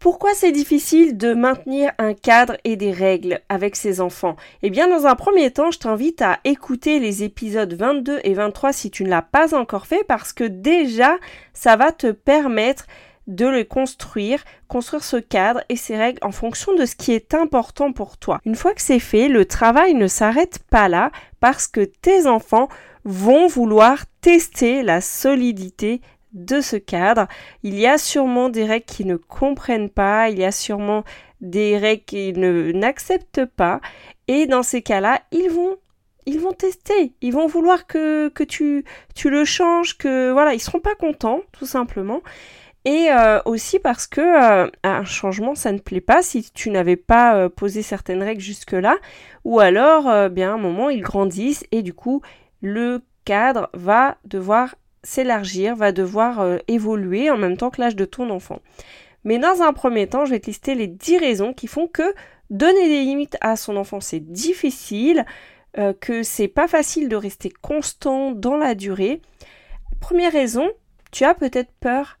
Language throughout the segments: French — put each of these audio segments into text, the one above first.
Pourquoi c'est difficile de maintenir un cadre et des règles avec ses enfants? Eh bien, dans un premier temps, je t'invite à écouter les épisodes 22 et 23 si tu ne l'as pas encore fait parce que déjà, ça va te permettre de le construire, construire ce cadre et ces règles en fonction de ce qui est important pour toi. Une fois que c'est fait, le travail ne s'arrête pas là parce que tes enfants vont vouloir tester la solidité de ce cadre. Il y a sûrement des règles qui ne comprennent pas, il y a sûrement des règles qu'ils n'acceptent pas et dans ces cas-là, ils vont ils vont tester, ils vont vouloir que, que tu, tu le changes, que voilà, ils seront pas contents tout simplement. Et euh, aussi parce que euh, un changement, ça ne plaît pas si tu n'avais pas euh, posé certaines règles jusque-là, ou alors, bien à un moment, ils grandissent et du coup, le cadre va devoir s'élargir, va devoir euh, évoluer en même temps que l'âge de ton enfant. Mais dans un premier temps, je vais te lister les 10 raisons qui font que donner des limites à son enfant, c'est difficile, euh, que c'est pas facile de rester constant dans la durée. Première raison, tu as peut-être peur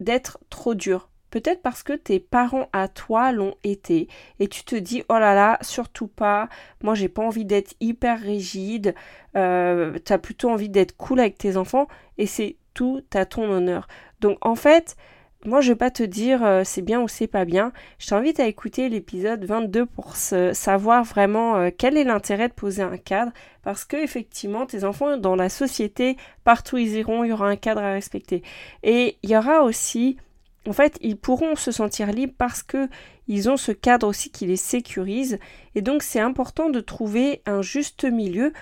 d'être trop dur. Peut-être parce que tes parents à toi l'ont été et tu te dis oh là là surtout pas moi j'ai pas envie d'être hyper rigide euh, tu as plutôt envie d'être cool avec tes enfants et c'est tout à ton honneur. Donc en fait moi je vais pas te dire euh, c'est bien ou c'est pas bien. Je t'invite à écouter l'épisode 22 pour savoir vraiment euh, quel est l'intérêt de poser un cadre parce que effectivement tes enfants dans la société partout ils iront il y aura un cadre à respecter. Et il y aura aussi en fait, ils pourront se sentir libres parce que ils ont ce cadre aussi qui les sécurise. Et donc, c'est important de trouver un juste milieu,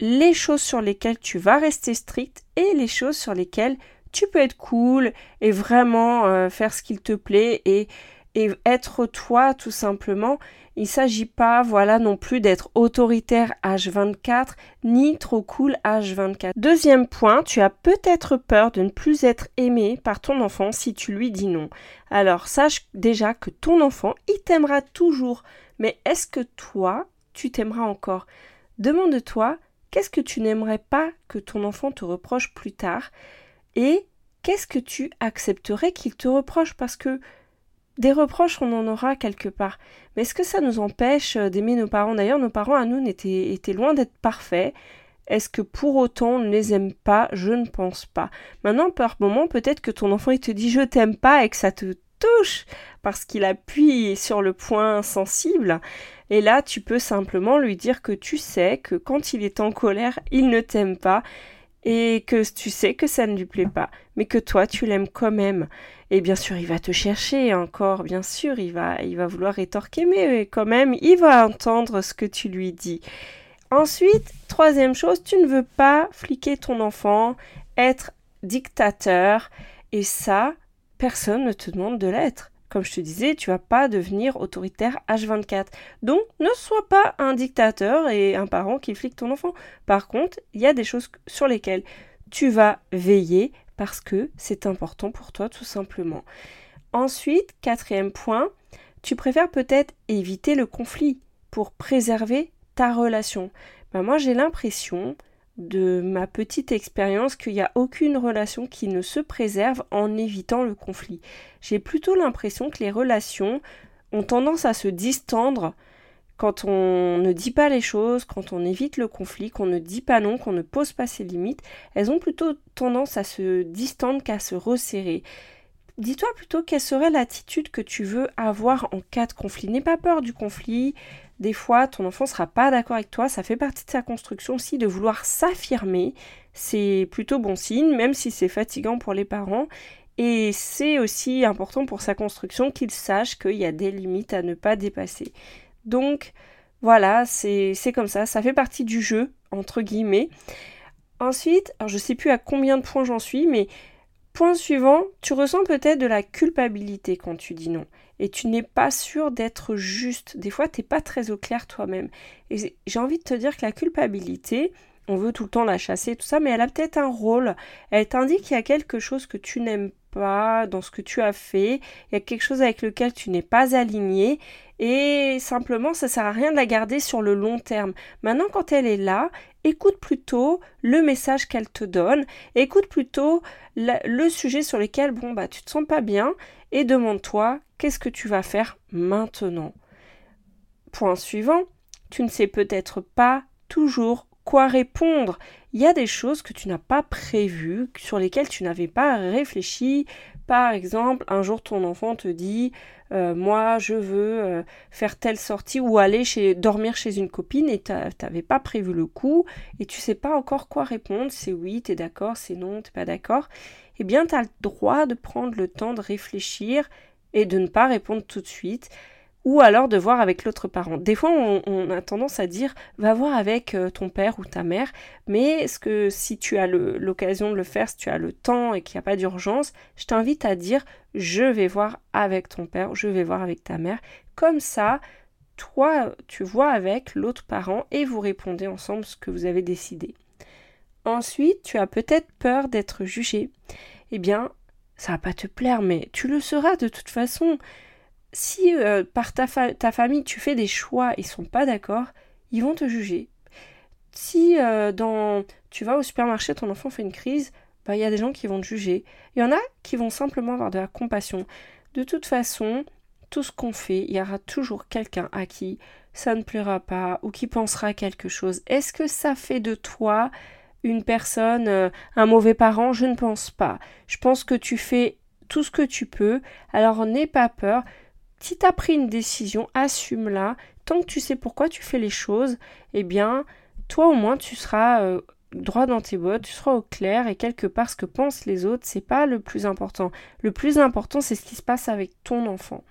les choses sur lesquelles tu vas rester strict et les choses sur lesquelles tu peux être cool et vraiment euh, faire ce qu'il te plaît et, et être toi tout simplement il ne s'agit pas, voilà, non plus d'être autoritaire H24 ni trop cool H24. Deuxième point, tu as peut-être peur de ne plus être aimé par ton enfant si tu lui dis non. Alors sache déjà que ton enfant, il t'aimera toujours. Mais est-ce que toi, tu t'aimeras encore? Demande-toi, qu'est-ce que tu n'aimerais pas que ton enfant te reproche plus tard? Et qu'est-ce que tu accepterais qu'il te reproche? Parce que des reproches, on en aura quelque part. Mais est-ce que ça nous empêche euh, d'aimer nos parents? D'ailleurs, nos parents à nous étaient, loin d'être parfaits. Est-ce que pour autant on ne les aime pas? Je ne pense pas. Maintenant, par moment, peut-être que ton enfant il te dit je t'aime pas et que ça te touche parce qu'il appuie sur le point sensible. Et là, tu peux simplement lui dire que tu sais que quand il est en colère, il ne t'aime pas et que tu sais que ça ne lui plaît pas, mais que toi tu l'aimes quand même. Et bien sûr, il va te chercher encore, bien sûr, il va, il va vouloir rétorquer, mais quand même, il va entendre ce que tu lui dis. Ensuite, troisième chose, tu ne veux pas fliquer ton enfant, être dictateur, et ça, personne ne te demande de l'être. Comme je te disais, tu vas pas devenir autoritaire H24. Donc, ne sois pas un dictateur et un parent qui flique ton enfant. Par contre, il y a des choses sur lesquelles tu vas veiller parce que c'est important pour toi tout simplement. Ensuite, quatrième point, tu préfères peut-être éviter le conflit pour préserver ta relation. Ben moi, j'ai l'impression de ma petite expérience qu'il n'y a aucune relation qui ne se préserve en évitant le conflit. J'ai plutôt l'impression que les relations ont tendance à se distendre quand on ne dit pas les choses, quand on évite le conflit, qu'on ne dit pas non, qu'on ne pose pas ses limites, elles ont plutôt tendance à se distendre qu'à se resserrer. Dis-toi plutôt quelle serait l'attitude que tu veux avoir en cas de conflit. N'aie pas peur du conflit, des fois, ton enfant sera pas d'accord avec toi. Ça fait partie de sa construction aussi de vouloir s'affirmer. C'est plutôt bon signe, même si c'est fatigant pour les parents. Et c'est aussi important pour sa construction qu'il sache qu'il y a des limites à ne pas dépasser. Donc, voilà, c'est comme ça. Ça fait partie du jeu, entre guillemets. Ensuite, alors je sais plus à combien de points j'en suis, mais point suivant, tu ressens peut-être de la culpabilité quand tu dis non. et tu n'es pas sûr d'être juste. Des fois, tu n'es pas très au clair toi-même. Et j'ai envie de te dire que la culpabilité, on veut tout le temps la chasser, tout ça, mais elle a peut-être un rôle. Elle t'indique qu'il y a quelque chose que tu n'aimes pas dans ce que tu as fait, il y a quelque chose avec lequel tu n'es pas aligné, et simplement, ça sert à rien de la garder sur le long terme. Maintenant, quand elle est là, écoute plutôt le message qu'elle te donne, écoute plutôt le sujet sur lequel, bon, bah, tu te sens pas bien, et demande-toi qu'est-ce que tu vas faire maintenant? Point suivant, tu ne sais peut-être pas toujours quoi répondre. Il y a des choses que tu n'as pas prévues, sur lesquelles tu n'avais pas réfléchi. Par exemple, un jour ton enfant te dit euh, moi je veux euh, faire telle sortie ou aller chez dormir chez une copine et tu n'avais pas prévu le coup et tu sais pas encore quoi répondre, c'est oui, tu es d'accord, c'est non, t'es pas d'accord. Eh bien, tu as le droit de prendre le temps de réfléchir et de ne pas répondre tout de suite ou alors de voir avec l'autre parent. Des fois, on, a tendance à dire va voir avec euh, ton père ou ta mère, mais ce que si tu as l'occasion de le faire, si tu as le temps et qu'il n'y a pas d'urgence, je t'invite à dire je vais voir avec ton père, je vais voir avec ta mère. Comme ça, toi, tu vois avec l'autre parent et vous répondez ensemble ce que vous avez décidé. Ensuite, tu as peut-être peur d'être jugé. Eh bien, ça va pas te plaire, mais tu le seras de toute façon si euh, par ta, famille tu fais des choix ils sont pas d'accord, ils vont te juger. Si euh, dans tu vas au supermarché, ton enfant fait une crise, bah il y a des gens qui vont te juger. Il y en a qui vont simplement avoir de la compassion. De toute façon, tout ce qu'on fait, il y aura toujours quelqu'un à qui ça ne plaira pas ou qui pensera quelque chose. Est-ce que ça fait de toi une personne, euh, un mauvais parent? Je ne pense pas. Je pense que tu fais tout ce que tu peux. Alors n'aie pas peur. Si tu as pris une décision, assume-la. Tant que tu sais pourquoi tu fais les choses, eh bien, toi au moins tu seras euh, droit dans tes bottes, tu seras au clair et quelque part ce que pensent les autres, c'est pas le plus important. Le plus important, c'est ce qui se passe avec ton enfant.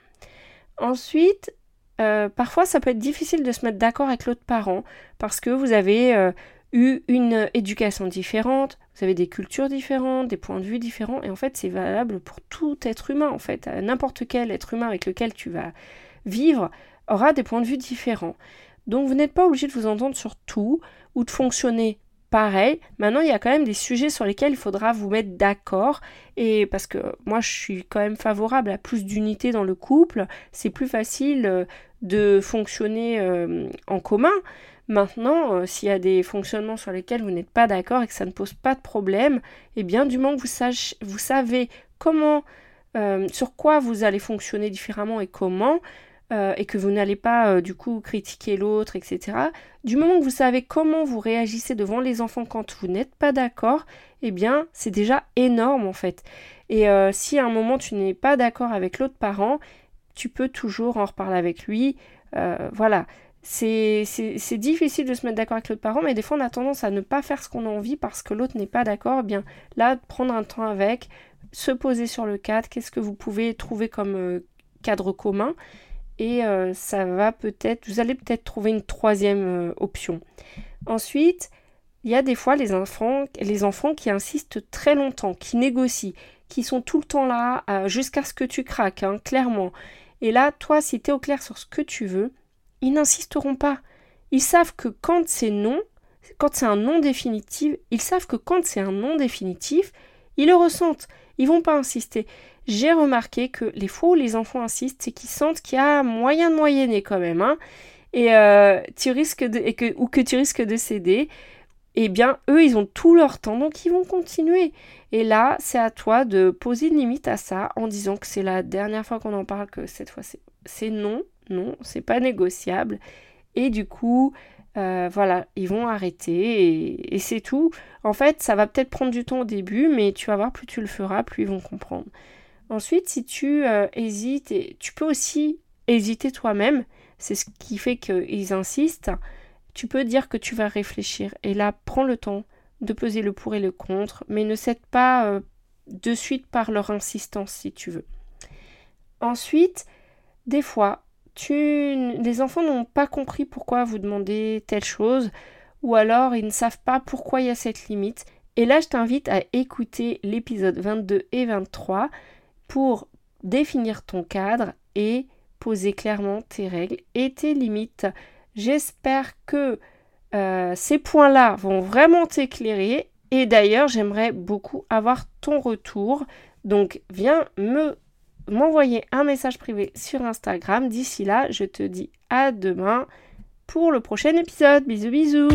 Ensuite, euh, parfois ça peut être difficile de se mettre d'accord avec l'autre parent parce que vous avez euh, eu une éducation différente, vous avez des cultures différentes, des points de vue différents, et en fait c'est valable pour tout être humain, en fait. N'importe quel être humain avec lequel tu vas vivre aura des points de vue différents. Donc vous n'êtes pas obligé de vous entendre sur tout ou de fonctionner pareil. Maintenant, il y a quand même des sujets sur lesquels il faudra vous mettre d'accord. Et parce que moi, je suis quand même favorable à plus d'unité dans le couple. C'est plus facile euh, de fonctionner euh, en commun. Maintenant, euh, s'il y a des fonctionnements sur lesquels vous n'êtes pas d'accord et que ça ne pose pas de problème, eh bien, du moment que vous, savez comment, euh, sur quoi vous allez fonctionner différemment et comment, euh, et que vous n'allez pas du coup critiquer l'autre, etc. Du moment que vous savez comment vous réagissez devant les enfants quand vous n'êtes pas d'accord, eh bien, c'est déjà énorme en fait. Et si à un moment tu n'es pas d'accord avec l'autre parent, tu peux toujours en reparler avec lui. voilà, c'est difficile de se mettre d'accord avec l'autre parent, mais des fois on a tendance à ne pas faire ce qu'on a envie parce que l'autre n'est pas d'accord. Eh bien là, prendre un temps avec, se poser sur le cadre, qu'est-ce que vous pouvez trouver comme euh, cadre commun, et euh, ça va peut-être, vous allez peut-être trouver une troisième euh, option. Ensuite, il y a des fois les enfants, qui insistent très longtemps, qui négocient, qui sont tout le temps là jusqu'à ce que tu craques, hein, clairement. Et là, toi, si tu es au clair sur ce que tu veux, ils n'insisteront pas. Ils savent que quand c'est non, quand c'est un non définitif, ils savent que quand c'est un non définitif, ils le ressentent. Ils vont pas insister. J'ai remarqué que les fois où les enfants insistent, c'est qu'ils sentent qu'il y a moyen de moyenner quand même, hein, et euh, tu risques de, ou que tu risques de céder. Eh bien, eux, ils ont tout leur temps, donc ils vont continuer. Et là, c'est à toi de poser une limite à ça en disant que c'est la dernière fois qu'on en parle, que cette fois c'est non, non, c'est pas négociable. Et du coup, euh, voilà, ils vont arrêter et, c'est tout. En fait, ça va peut-être prendre du temps au début, mais tu vas voir, plus tu le feras, plus ils vont comprendre. Ensuite, si tu euh, hésites, et tu peux aussi hésiter toi-même, c'est ce qui fait qu'ils insistent, tu peux dire que tu vas réfléchir. Et là, prends le temps de peser le pour et le contre, mais ne cède pas euh, de suite par leur insistance si tu veux. Ensuite, des fois, les enfants n'ont pas compris pourquoi vous demandez telle chose, ou alors ils ne savent pas pourquoi il y a cette limite. Et là, je t'invite à écouter l'épisode 22 et 23 pour définir ton cadre et poser clairement tes règles et tes limites. J'espère que euh, ces points-là vont vraiment t'éclairer. Et d'ailleurs, j'aimerais beaucoup avoir ton retour. Donc, viens me m'envoyer un message privé sur Instagram. D'ici là, je te dis à demain pour le prochain épisode. Bisous bisous